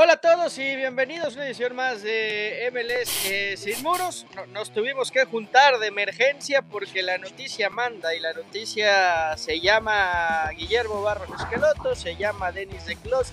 Hola a todos y bienvenidos a una edición más de MLS Sin Muros. Nos tuvimos que juntar de emergencia porque la noticia manda y la noticia se llama Guillermo Barros Esqueloto, se llama Denis de Clos,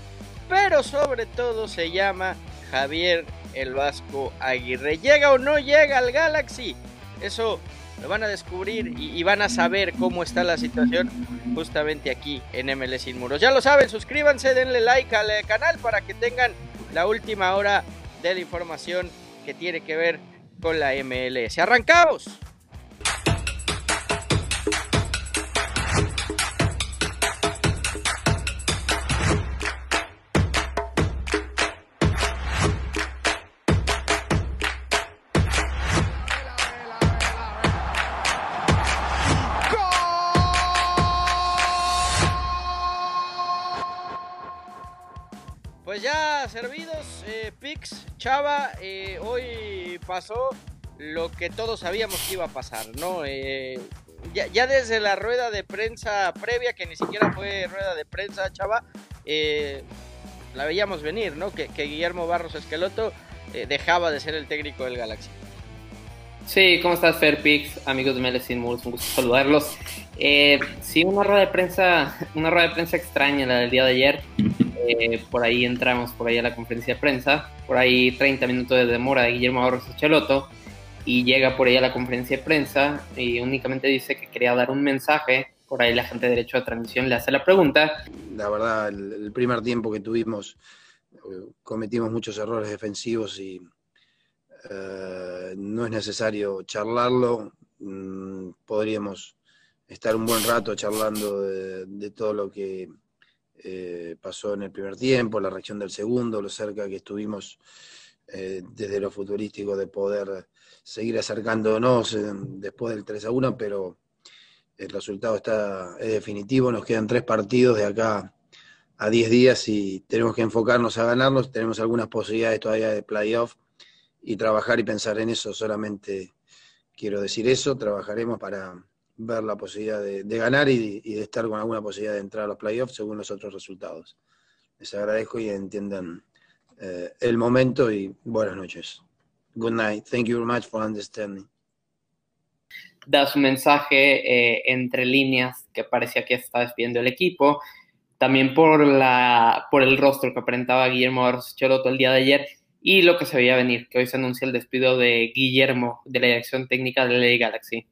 pero sobre todo se llama Javier el Vasco Aguirre. ¿Llega o no llega al Galaxy? Eso lo van a descubrir y, van a saber cómo está la situación justamente aquí en MLS Sin Muros. Ya lo saben, suscríbanse, denle like al eh, canal para que tengan la última hora de la información que tiene que ver con la MLS. ¡Arrancamos! Chava, eh, hoy pasó lo que todos sabíamos que iba a pasar, ¿no? Eh, ya, desde la rueda de prensa previa, que ni siquiera fue rueda de prensa, Chava, eh, la veíamos venir, ¿no? Que, Guillermo Barros Esqueloto dejaba de ser el técnico del Galaxy. Sí, ¿cómo estás, Pix, Amigos de Melecin un gusto saludarlos. sí, una rueda de prensa, una rueda de prensa extraña la del día de ayer. Eh, por ahí entramos por ahí a la conferencia de prensa, por ahí 30 minutos de demora de Guillermo Barros Cheloto y llega por ahí a la conferencia de prensa y únicamente dice que quería dar un mensaje, por ahí la gente de derecho de transmisión le hace la pregunta. La verdad, el, primer tiempo que tuvimos eh, cometimos muchos errores defensivos y eh, no es necesario charlarlo, mm, podríamos estar un buen rato charlando de todo lo que eh, pasó en el primer tiempo, la reacción del segundo, lo cerca que estuvimos eh, desde lo futurístico de poder seguir acercándonos eh, después del 3 a 1, pero el resultado está es definitivo, nos quedan tres partidos de acá a 10 días y tenemos que enfocarnos a ganarlos, tenemos algunas posibilidades todavía de playoff y trabajar y pensar en eso, solamente quiero decir eso, trabajaremos para ver la posibilidad de, ganar y, de estar con alguna posibilidad de entrar a los playoffs según los otros resultados. Les agradezco y entiendan eh, el momento y buenas noches. Good night. Thank you very much for understanding. Da su mensaje eh, entre líneas que parecía que está despidiendo el equipo. También por, la, por el rostro que aparentaba Guillermo Choloto el día de ayer y lo que se veía venir, que hoy se anuncia el despido de Guillermo de la dirección técnica de la Galaxy.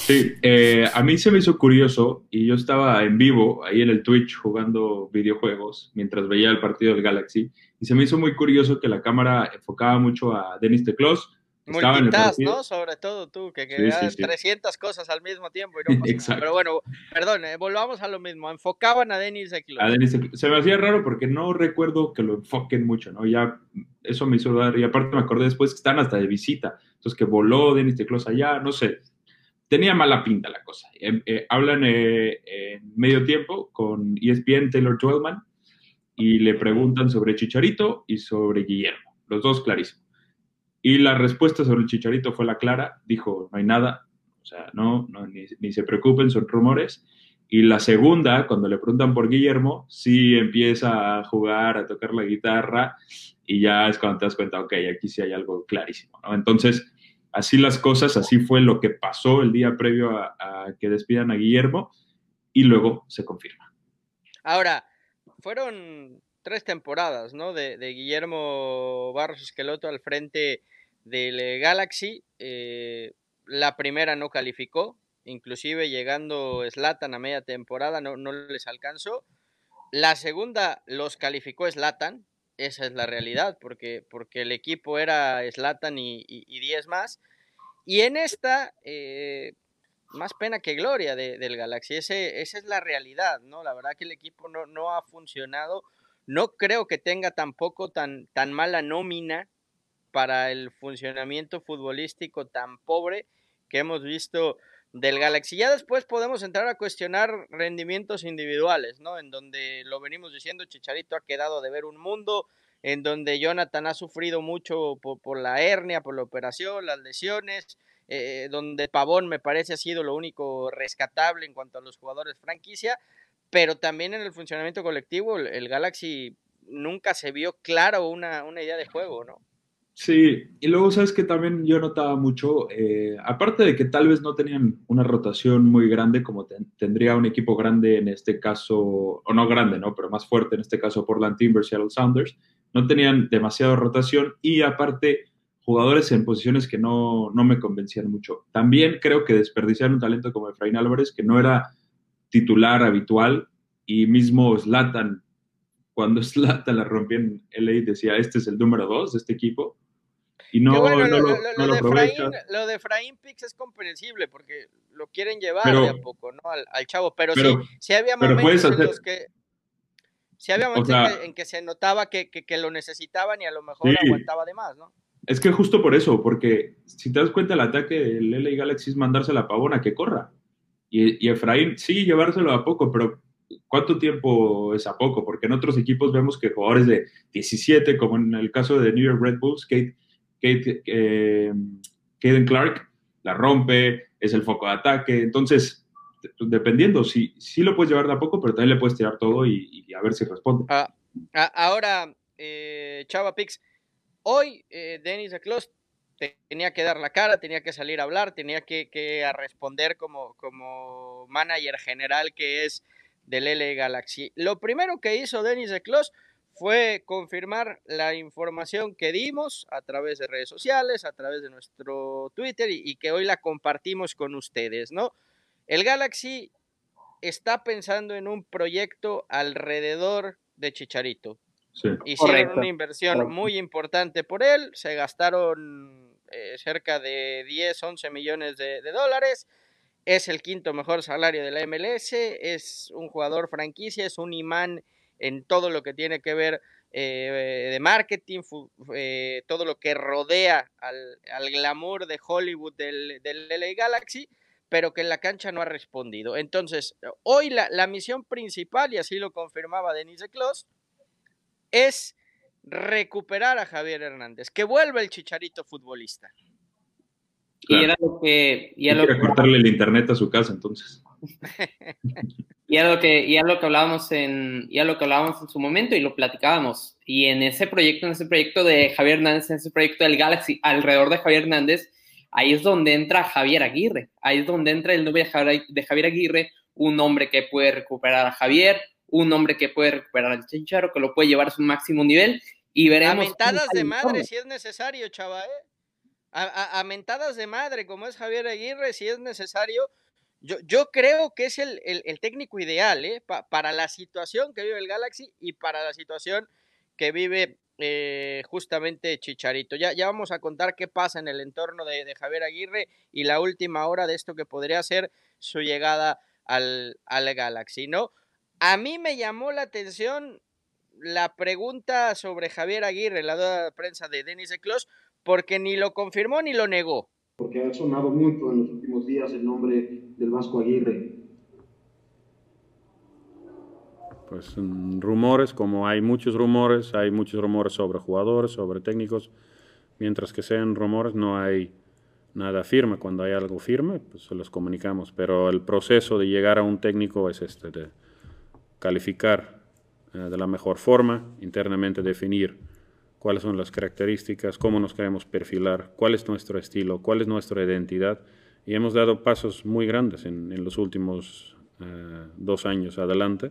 Sí, eh, a mí se me hizo curioso y yo estaba en vivo ahí en el Twitch jugando videojuegos mientras veía el partido del Galaxy y se me hizo muy curioso que la cámara enfocaba mucho a Denis Teclos. Multitask, ¿no? Sobre todo tú, que, que 300 cosas al mismo tiempo y no Pero bueno, perdón, eh, volvamos a lo mismo. Enfocaban a Denis Teclos. A Se me hacía raro porque no recuerdo que lo enfoquen mucho, ¿no? Ya eso me hizo dar, y aparte me acordé después que están hasta de visita. Entonces que voló Denis Teclos allá, no sé tenía mala pinta la cosa. Em, eh, hablan eh, medio tiempo con ESPN Taylor Twelman y le preguntan sobre Chicharito y sobre Guillermo, los dos clarísimos. Y la respuesta sobre Chicharito fue la clara, dijo, no hay nada, o sea, no, ni, se preocupen, son rumores. Y la segunda, cuando le preguntan por Guillermo, sí empieza a jugar, a tocar la guitarra y ya es cuando te das cuenta, ok, aquí sí hay algo clarísimo, ¿no? Entonces, así las cosas, así fue lo que pasó el día previo a, que despidan a Guillermo y luego se confirma. Ahora, fueron tres temporadas, ¿no? De, Guillermo Barros Esqueloto al frente del Galaxy. Eh, la primera no calificó, inclusive llegando Slatan a media temporada no, no les alcanzó. La segunda los calificó Slatan, esa es la realidad, porque, porque el equipo era Slatan y 10 más. Y en esta, eh, más pena que gloria del Galaxy, Ese, esa es la realidad, ¿no? La verdad que el equipo no, no ha funcionado. No creo que tenga tampoco tan, tan mala nómina para el funcionamiento futbolístico tan pobre que hemos visto del Galaxy. Ya después podemos entrar a cuestionar rendimientos individuales, ¿no? En donde lo venimos diciendo, Chicharito ha quedado de ver un mundo, en donde Jonathan ha sufrido mucho por, la hernia, por la operación, las lesiones, eh, donde Pavón me parece ha sido lo único rescatable en cuanto a los jugadores franquicia, pero también en el funcionamiento colectivo el, Galaxy nunca se vio claro una, una idea de juego, ¿no? Sí, y luego sabes que también yo notaba mucho, eh, aparte de que tal vez no tenían una rotación muy grande como tendría un equipo grande en este caso, o no grande, ¿no? Pero más fuerte en este caso Portland Timbers, y Seattle Sounders, no tenían demasiada rotación y aparte jugadores en posiciones que no, no me convencían mucho. También creo que desperdiciaron un talento como Efraín Álvarez, que no era titular habitual, y mismo Slatan, cuando Slatan la rompía en LA, decía, este es el número dos de este equipo y no, bueno, no lo, lo, lo- no lo de. Efraín, lo de Efraín Pix es comprensible porque lo quieren llevar Pero- de a poco, ¿no? Al, al chavo, pero, Pero- sí, sí había momentos puedes en hacer- los que sí había O momentos en, sea- que, en que se notaba que, que- que lo necesitaban y a lo mejor Sí. aguantaba de más, ¿no? Es que justo por eso, porque si te das cuenta, el ataque del LA Galaxy es mandársela a Pavona que corra. Y, y Efraín, sí, llevárselo a poco, pero ¿cuánto tiempo es a poco? Porque en otros equipos vemos que jugadores de 17, como en el caso de New York Red Bulls, Kate, Kate, eh, Clark la rompe, es el foco de ataque. Entonces, de- dependiendo, sí, sí lo puedes llevar de a poco, pero también le puedes tirar todo y, y a ver si responde. Ah, a- ahora, eh, Chava Pix, hoy eh, Denis de Clos te- tenía que dar la cara, tenía que salir a hablar, tenía que, a responder como, como manager general que es del L Galaxy. Lo primero que hizo Denis de Clos fue confirmar la información que dimos a través de redes sociales, a través de nuestro Twitter y, y que hoy la compartimos con ustedes, ¿no? El Galaxy está pensando en un proyecto alrededor de Chicharito. Sí. Hicieron Correcto, una inversión correcto. muy importante por él, se gastaron eh, cerca de 10, 11 millones de, de dólares, es el quinto mejor salario de la MLS, es un jugador franquicia, es un imán en todo lo que tiene que ver eh, de marketing, eh, todo lo que rodea al, al glamour de Hollywood del, del LA Galaxy, pero que en la cancha no ha respondido. Entonces, hoy la, la misión principal, y así lo confirmaba Denise Clos, es recuperar a Javier Hernández, que vuelva el chicharito futbolista. Y era lo que, y era lo que, cortarle el internet a su casa, entonces. y era lo que, y era lo que hablábamos en, y era lo que hablábamos en su momento y lo platicábamos. Y en ese proyecto, en ese proyecto de Javier Hernández, en ese proyecto del Galaxy, alrededor de Javier Hernández, ahí es donde entra Javier Aguirre. Ahí es donde entra el nombre de Javier, Aguirre, un hombre que puede recuperar a Javier, un hombre que puede recuperar al Chicharo, que lo puede llevar a su máximo nivel. Y A veremos. mentadas cómo de madre si es necesario, chava, ¿eh? A, a- a mentadas de madre, como es Javier Aguirre, si es necesario. Yo, creo que es el, técnico ideal, ¿eh? Pa- para la situación que vive el Galaxy y para la situación que vive eh, justamente Chicharito. Ya, vamos a contar qué pasa en el entorno de, Javier Aguirre y la última hora de esto que podría ser su llegada al, al Galaxy, ¿no? A mí me llamó la atención la pregunta sobre Javier Aguirre, la duda de prensa de Denis de Clos, porque ni lo confirmó ni lo negó. porque ha sonado mucho en días el nombre del Vasco Aguirre. Pues mm, rumores, como hay muchos rumores, hay muchos rumores sobre jugadores, sobre técnicos, mientras que sean rumores no hay nada firme. Cuando hay algo firme, pues se los comunicamos. Pero el proceso de llegar a un técnico es este, de calificar eh, de la mejor forma, internamente definir cuáles son las características, cómo nos queremos perfilar, cuál es nuestro estilo, cuál es nuestra identidad. Y hemos dado pasos muy grandes en, en los últimos eh, dos años adelante,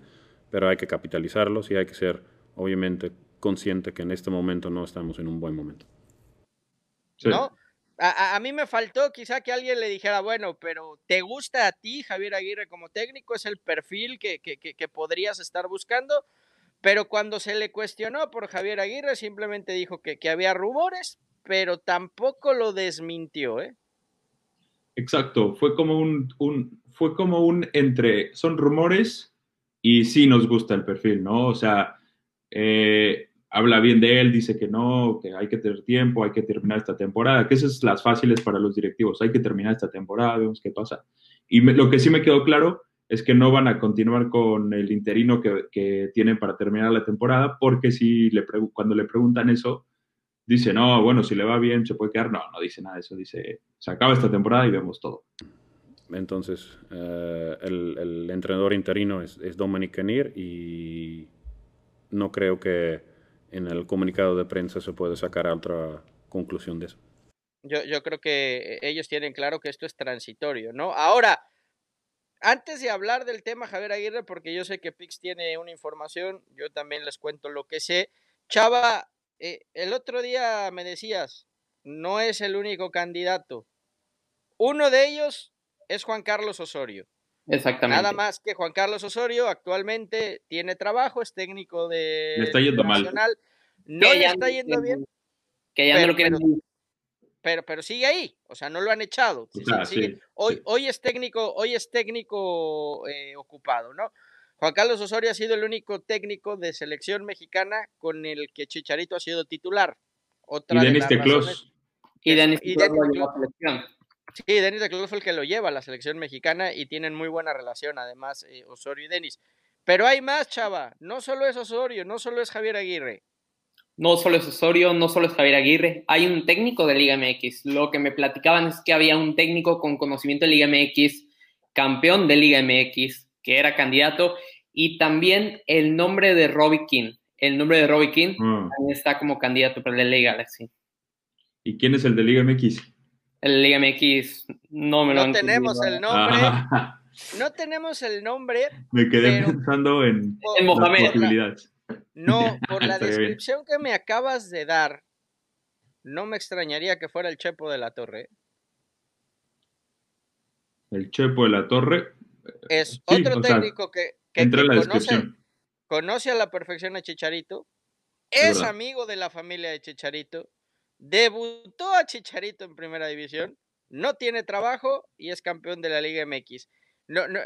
pero hay que capitalizarlos y hay que ser, obviamente, consciente que en este momento no estamos en un buen momento. Sí. ¿no? A, mí me faltó quizá que alguien le dijera, bueno, pero ¿te gusta a ti Javier Aguirre como técnico? ¿Es el perfil que, que- que- que podrías estar buscando? Pero cuando se le cuestionó por Javier Aguirre, simplemente dijo que, que había rumores, pero tampoco lo desmintió, ¿eh? Exacto, fue como un, fue como un entre, son rumores y sí nos gusta el perfil, ¿no? O sea, eh, habla bien de él, dice que no, que hay que tener tiempo, hay que terminar esta temporada, que esas son las fáciles para los directivos, hay que terminar esta temporada, vemos qué pasa. Y lo que sí me quedó claro es que no van a continuar con el interino que, que tienen para terminar la temporada, porque si le cuando le preguntan eso, dice, no, bueno, si le va bien, se puede quedar. No, no dice nada de eso. Dice, se acaba esta temporada y vemos todo. Entonces, eh, el, el entrenador interino es, es Dominic Kenir y no creo que en el comunicado de prensa se puede sacar otra conclusión de eso. Yo, yo creo que ellos tienen claro que esto es transitorio, ¿no? Ahora, antes de hablar del tema Javier Aguirre, porque yo sé que Pix tiene una información, yo también les cuento lo que sé. Chava, eh, el otro día me decías, no es el único candidato. Uno de ellos es Juan Carlos Osorio. Exactamente. Nada más que Juan Carlos Osorio actualmente tiene trabajo, es técnico de Le está yendo mal. No Que le ya está no yendo bien, Que ya Pero- no lo quieren. pero, pero sigue ahí, o sea, no lo han echado. O sea, sigue- sí, hoy, sí. hoy es técnico, hoy es técnico eh, ocupado, ¿no? Juan Carlos Osorio ha sido el único técnico de selección mexicana con el que Chicharito ha sido titular. Otra Y de Denis las Teclos. Y Denis a selección. Sí, Denis de Clos fue el que lo lleva a la selección mexicana y tienen muy buena relación, además, eh, Osorio y Denis. Pero hay más, chava. No solo es Osorio, no solo es Javier Aguirre. No solo es Osorio, no solo es Javier Aguirre, hay un técnico de Liga MX. Lo que me platicaban es que había un técnico con conocimiento de Liga MX, campeón de Liga MX, que era candidato, y también el nombre de Robbie King. El nombre de Robbie King también está como candidato para la Liga Galaxy. ¿Y quién es el de Liga MX? El Liga MX no me lo No tenemos el nombre, Ah, no tenemos el nombre, me quedé Pero- pensando en las Mohamed. no, por la bien. descripción que me acabas de dar, no me extrañaría que fuera el Chepo de la Torre. El Chepo de la Torre Es Sí, otro sea, técnico que, que- entra que en la conoce, conoce a la perfección a Chicharito, Es verdad. amigo de la familia de Chicharito, debutó a Chicharito en primera división, no tiene trabajo y es campeón de la Liga MX. No, no,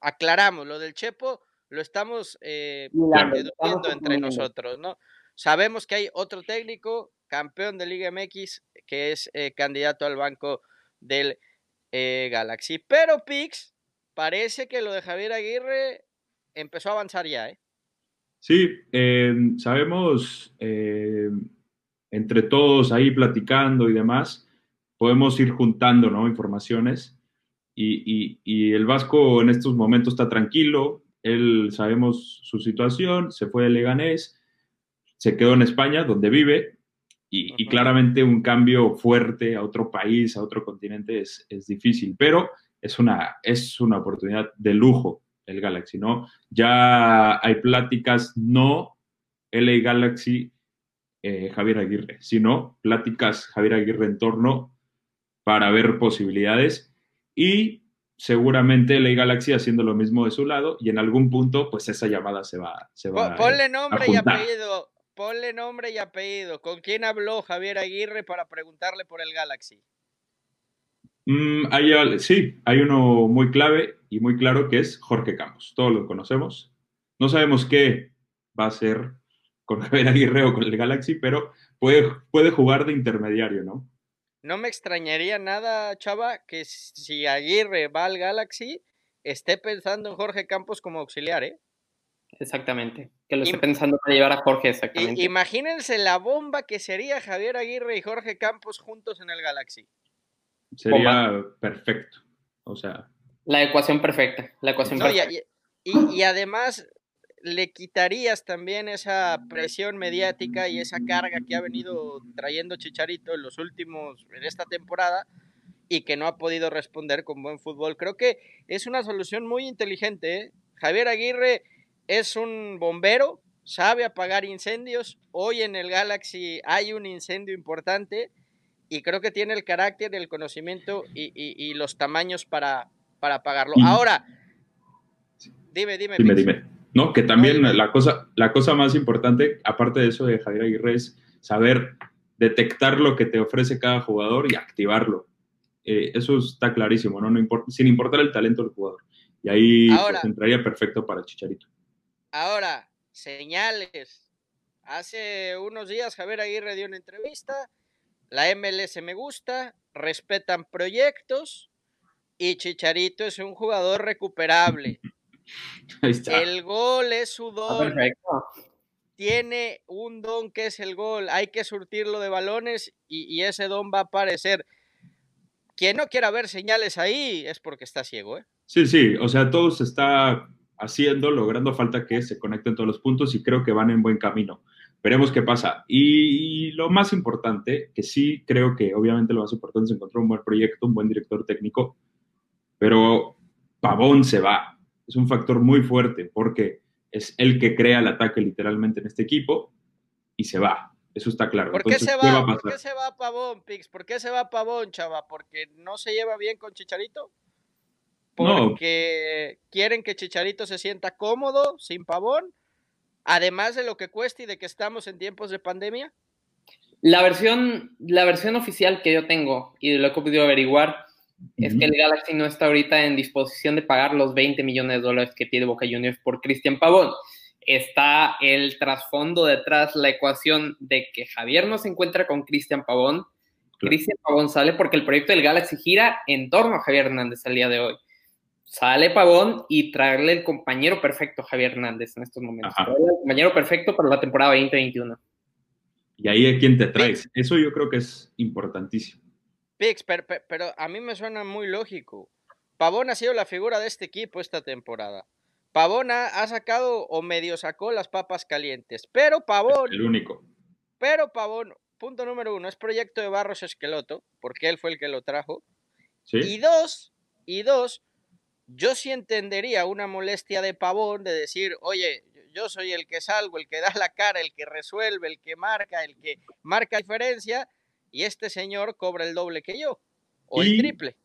aclaramos, lo del Chepo lo estamos eh, deduciendo estamos entre nosotros, ¿no? Sabemos que hay otro técnico, campeón de Liga MX, que es eh, candidato al banco del eh, Galaxy. Pero Pix, parece que lo de Javier Aguirre empezó a avanzar ya, ¿eh? Sí, sabemos, eh, entre todos ahí platicando y demás, podemos ir juntando ¿no? informaciones y, y- y el Vasco en estos momentos está tranquilo, él sabemos su situación, se fue de Leganés, se quedó en España, donde vive, y, claramente un cambio fuerte a otro país, a otro continente es, es difícil, pero es una, es una oportunidad de lujo el Galaxy, ¿no? Ya hay pláticas, no LA Galaxy eh, Javier Aguirre, sino pláticas Javier Aguirre en torno para ver posibilidades y seguramente LA Galaxy haciendo lo mismo de su lado y en algún punto pues esa llamada se va, se va Ponle nombre y apellido. Ponle nombre y apellido. ¿Con quién habló Javier Aguirre para preguntarle por el Galaxy? Mm, hay sí, hay uno muy clave y muy claro que es Jorge Campos. Todos lo conocemos. No sabemos qué va a hacer con Javier Aguirre o con el Galaxy, pero puede, puede jugar de intermediario, ¿no? No me extrañaría nada, Chava, que si Aguirre va al Galaxy, esté pensando en Jorge Campos como auxiliar, ¿eh? Exactamente. Que lo esté pensando para llevar a Jorge, exactamente. imagínense la bomba que sería Javier Aguirre y Jorge Campos juntos en el Galaxy. Sería perfecto. O sea, La ecuación perfecta. La ecuación No, perfecta. y- y- y además le quitarías también esa presión mediática y esa carga que ha venido trayendo Chicharito en los últimos, en esta temporada, y que no ha podido responder con buen fútbol. Creo que es una solución muy inteligente. ¿eh? Javier Aguirre es un bombero, sabe apagar incendios. Hoy en el Galaxy hay un incendio importante y creo que tiene el carácter, el conocimiento y, y- y los tamaños para, para apagarlo. Ahora, dime, dime. dime, dime. No, que también la cosa, la cosa más importante, aparte de eso de Javier Aguirre, es saber detectar lo que te ofrece cada jugador y activarlo. Eh, eso está clarísimo, ¿no? no impor- sin importar el talento del jugador. Y ahí pues, entraría perfecto para Chicharito. Ahora, señales. Hace unos días Javier Aguirre dio una entrevista. La MLS me gusta, respetan proyectos y Chicharito es un jugador recuperable. El gol es su Está don. perfecto. Tiene un don que es el gol. Hay que surtirlo de balones y, y ese don va a aparecer. Quien no quiera ver señales ahí es porque está ciego, ¿eh? Sí, sí, o sea, todo se está haciendo, logrando falta que se conecten todos los puntos y creo que van en buen camino. Veremos qué pasa. Y, lo más importante, que sí creo que obviamente lo más importante es encontrar un buen proyecto, un buen director técnico, pero Pavón se va. Es un factor muy fuerte porque es el que crea el ataque literalmente en este equipo y se va. Eso está claro. ¿Por qué se va? ¿Por qué se va Pavón, Pix? ¿Por qué se va Pavón, chava? ¿Porque no se lleva bien con Chicharito? Porque quieren que Chicharito se sienta cómodo, sin pavón, además de lo que cuesta y de que estamos en tiempos de pandemia. La versión, la versión oficial que yo tengo y de lo que he podido averiguar es que el Galaxy no está ahorita en disposición de pagar los 20 millones de dólares que pide Boca Juniors por Cristian Pavón. Está el trasfondo detrás, la ecuación de que Javier no se encuentra con Cristian Pavón. Cristian Pavón sale porque el proyecto del Galaxy gira en torno a Javier Hernández al día de hoy sale Pavón y traerle el compañero perfecto Javier Hernández en estos momentos. El compañero perfecto para la temporada 2021. Y ahí es quien te traes. Eso yo creo que es importantísimo. Pix, pero, pero, a mí me suena muy lógico. Pavón ha sido la figura de este equipo esta temporada. Pavón ha, sacado o medio sacó las papas calientes. Pero Pavón. el único. Pero Pavón, punto número uno, es proyecto de Barros Esqueloto, porque él fue el que lo trajo. ¿Sí? Y dos, y dos, yo sí entendería una molestia de pavón de decir, oye, yo soy el que salgo, el que da la cara, el que resuelve, el que marca, el que marca diferencia, y este señor cobra el doble que yo, o el triple.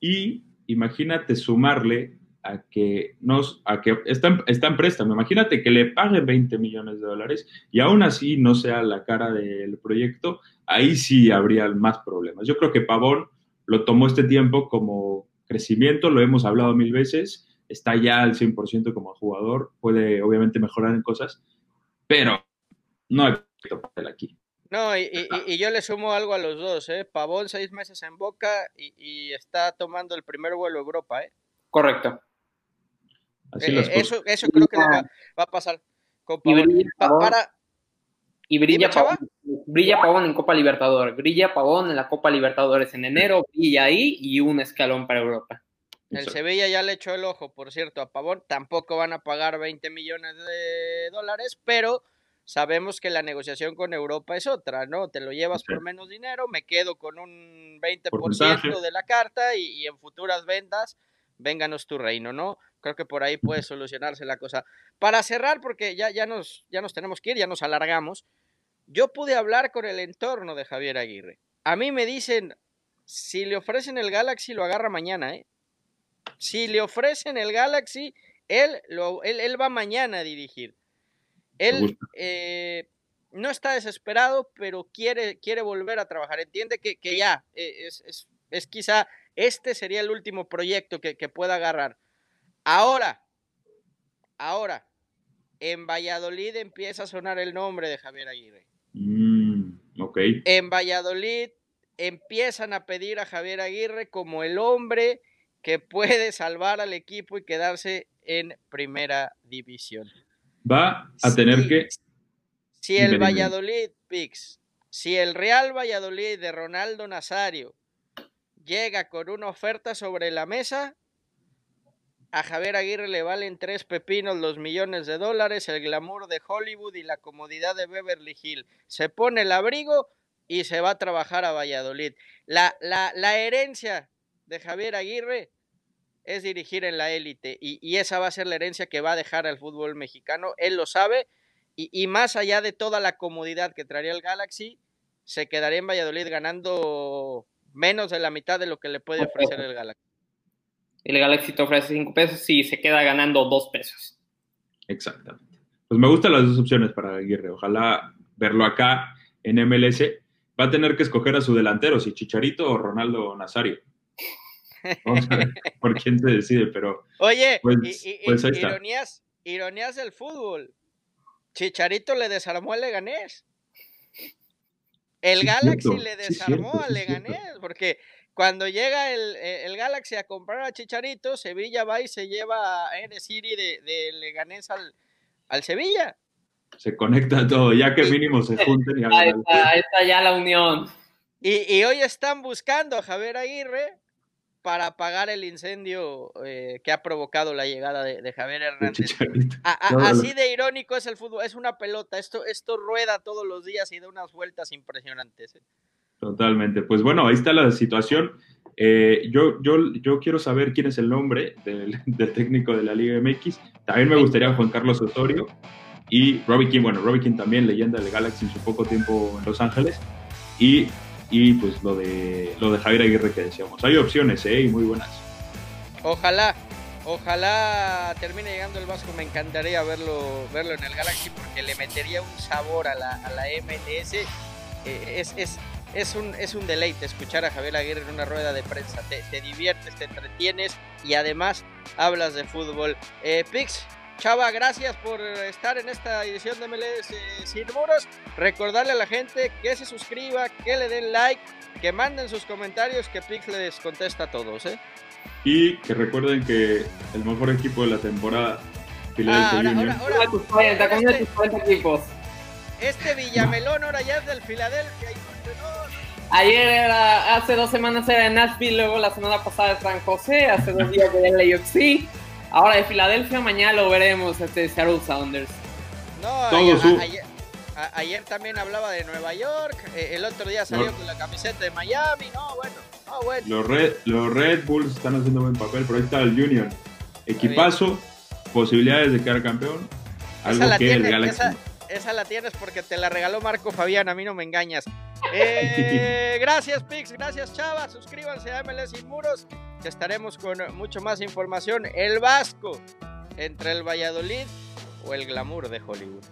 Y imagínate sumarle a que nos, a que están, están préstamo, imagínate que le paguen 20 millones de dólares y aún así no sea la cara del proyecto, ahí sí habría más problemas. Yo creo que Pavón lo tomó este tiempo como crecimiento, lo hemos hablado mil veces, está ya al 100% como jugador, puede obviamente mejorar en cosas, pero no hay papel aquí. No, y, yo le sumo algo a los dos, ¿eh? Pavón seis meses en Boca y, está tomando el primer vuelo a Europa, ¿eh? Correcto. Eh, eso, eso creo que va, a pasar con Pavón. para, y brilla Pavón, brilla Pavón en Copa Libertadores, brilla Pavón en la Copa Libertadores en enero, brilla ahí y un escalón para Europa. El Sevilla ya le echó el ojo, por cierto, a Pavón. Tampoco van a pagar 20 millones de dólares, pero sabemos que la negociación con Europa es otra, ¿no? Te lo llevas por menos dinero, me quedo con un 20% de la carta y, en futuras ventas, vénganos tu reino, ¿no? Creo que por ahí puede solucionarse la cosa. Para cerrar, porque ya, ya, nos, ya nos tenemos que ir, ya nos alargamos, yo pude hablar con el entorno de Javier Aguirre. A mí me dicen, si le ofrecen el Galaxy, lo agarra mañana, ¿eh? Si le ofrecen el Galaxy, él, lo, él, va mañana a dirigir. Él eh, no está desesperado, pero quiere, quiere volver a trabajar. Entiende que, ya eh, es, es, quizá este sería el último proyecto que, que pueda agarrar. Ahora, ahora, en Valladolid empieza a sonar el nombre de Javier Aguirre. Mm, en Valladolid empiezan a pedir a Javier Aguirre como el hombre que puede salvar al equipo y quedarse en primera división. Va a tener que... Si el Valladolid, Pix, si el Real Valladolid de Ronaldo Nazario llega con una oferta sobre la mesa, a Javier Aguirre le valen tres pepinos los millones de dólares, el glamour de Hollywood y la comodidad de Beverly Hill. Se pone el abrigo y se va a trabajar a Valladolid. La, la, la herencia de Javier Aguirre es dirigir en la élite y, esa va a ser la herencia que va a dejar al fútbol mexicano. Él lo sabe y, y más allá de toda la comodidad que traería el Galaxy, se quedaría en Valladolid ganando menos de la mitad de lo que le puede ofrecer el Galaxy el Galaxy te ofrece 5 pesos y se queda ganando 2 pesos. Exactamente. Pues me gustan las dos opciones para Aguirre. Ojalá verlo acá en MLS. Va a tener que escoger a su delantero, si Chicharito o Ronaldo Nazario. Vamos a ver por quién se decide, pero. Oye, pues, pues ironías, ironías del fútbol. Chicharito le desarmó al Leganés. El Galaxy le desarmó al Leganés, porque cuando llega e, el, Galaxy a comprar a Chicharito, Sevilla va y se lleva a City de, de Leganés al, Sevilla. Se conecta todo, ya que mínimo se junten y Ahí está, está ya la unión. Y, hoy están buscando a Javier Aguirre para apagar el incendio eh, que ha provocado la llegada de, Javier El Hernández. A- a- No, no. así de irónico es el fútbol, es una pelota, esto, esto rueda todos los días y da unas vueltas impresionantes. ¿eh? Totalmente. Pues bueno, ahí está la situación. Eh, yo, yo, yo quiero saber quién es el nombre del, del técnico de la Liga MX. También me gustaría Juan Carlos Osorio y Robbie King. Bueno, Robbie King también, leyenda del Galaxy en su poco tiempo en Los Ángeles. Y, y pues lo de, lo de Javier Aguirre que decíamos. Hay opciones, ¿eh? Y muy buenas. Ojalá, ojalá termine llegando el Vasco, me encantaría verlo, verlo en el Galaxy porque le metería un sabor a la, a la MLS. Eh, es, es, es, un, es un deleite escuchar a Javier Aguirre en una rueda de prensa. Te, te diviertes, te entretienes y además hablas de fútbol. Eh, Pix, Chava, gracias por estar en esta edición de MLS eh, Sin Muros. Recordarle a la gente que se suscriba, que le den like, que manden sus comentarios, que Pix les contesta a todos. ¿eh? Y que recuerden que el mejor equipo de la temporada, Ah, Philadelphia ahora, Union. ahora, ahora, Una de tus 40, con uno de este- tus 40 equipos. Este Villamelón ahora ya es del Filadelfia. Ayer era, hace dos semanas era en Nashville, luego la semana pasada de San José, hace dos días de LAFC, ahora de Filadelfia, mañana lo veremos, este Seattle Sounders. No, Todo ayer, ayer, también hablaba de Nueva York. eh, el otro día salió No. con la camiseta de Miami. No, bueno, no, bueno. Los Red, los Red Bulls están haciendo buen papel, pero ahí está el Union. Equipazo, posibilidades de quedar campeón. Algo Esa la, que el Galaxy. esa, esa la tienes porque te la regaló Marco Fabián. A mí no me engañas. Eh, gracias, Pix. Gracias, Chava. Suscríbanse a MLS Sin Muros. Estaremos con mucho más información. El Vasco entre el Valladolid o el glamour de Hollywood.